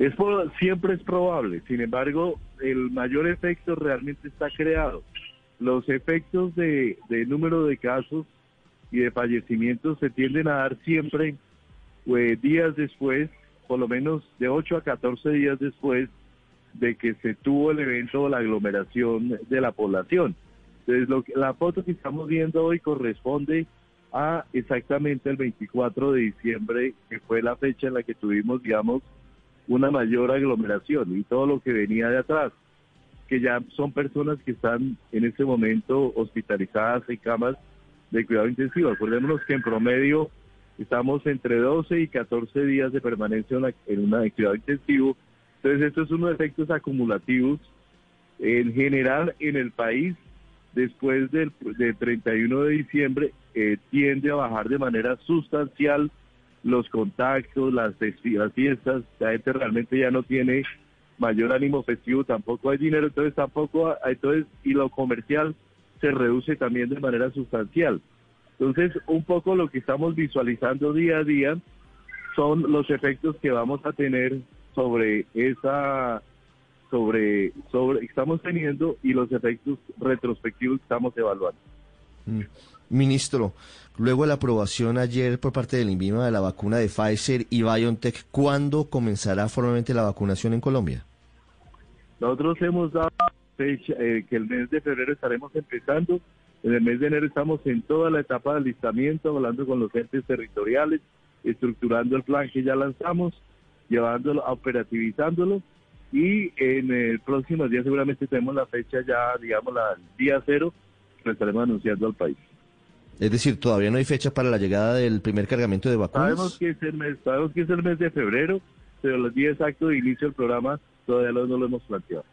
Es siempre es probable, sin embargo, el mayor efecto realmente está creado. Los efectos de, número de casos y de fallecimientos se tienden a dar siempre pues, días después, por lo menos de 8 a 14 días después de que se tuvo el evento o la aglomeración de la población. Entonces, lo que, la foto que estamos viendo hoy corresponde a exactamente el 24 de diciembre, que fue la fecha en la que tuvimos, digamos, una mayor aglomeración y todo lo que venía de atrás, que ya son personas que están en este momento hospitalizadas en camas de cuidado intensivo. Acordémonos que en promedio estamos entre 12 y 14 días de permanencia en una de cuidado intensivo. Entonces, esto es unos efectos acumulativos. En general, en el país, después del, 31 de diciembre, eh, tiende a bajar de manera sustancial los contactos, las, fiestas, la gente realmente ya no tiene mayor ánimo festivo, tampoco hay dinero, entonces tampoco, entonces, y lo comercial se reduce también de manera sustancial. Entonces, un poco lo que estamos visualizando día a día son los efectos que vamos a tener sobre esa, sobre, sobre, estamos teniendo y los efectos retrospectivos que estamos evaluando. Mm. Ministro, luego de la aprobación ayer por parte del INVIMA de la vacuna de Pfizer y BioNTech, ¿cuándo comenzará formalmente la vacunación en Colombia? Nosotros hemos dado fecha eh, que el mes de febrero estaremos empezando. En el mes de enero estamos en toda la etapa de alistamiento, hablando con los entes territoriales, estructurando el plan que ya lanzamos, llevándolo, operativizándolo y en el próximo día seguramente tenemos la fecha ya, digamos, la día cero, que estaremos anunciando al país. Es decir, todavía no hay fecha para la llegada del primer cargamento de vacunas. Sabemos que es el mes, sabemos que es el mes de febrero, pero los días exactos de inicio del programa todavía no lo hemos planteado.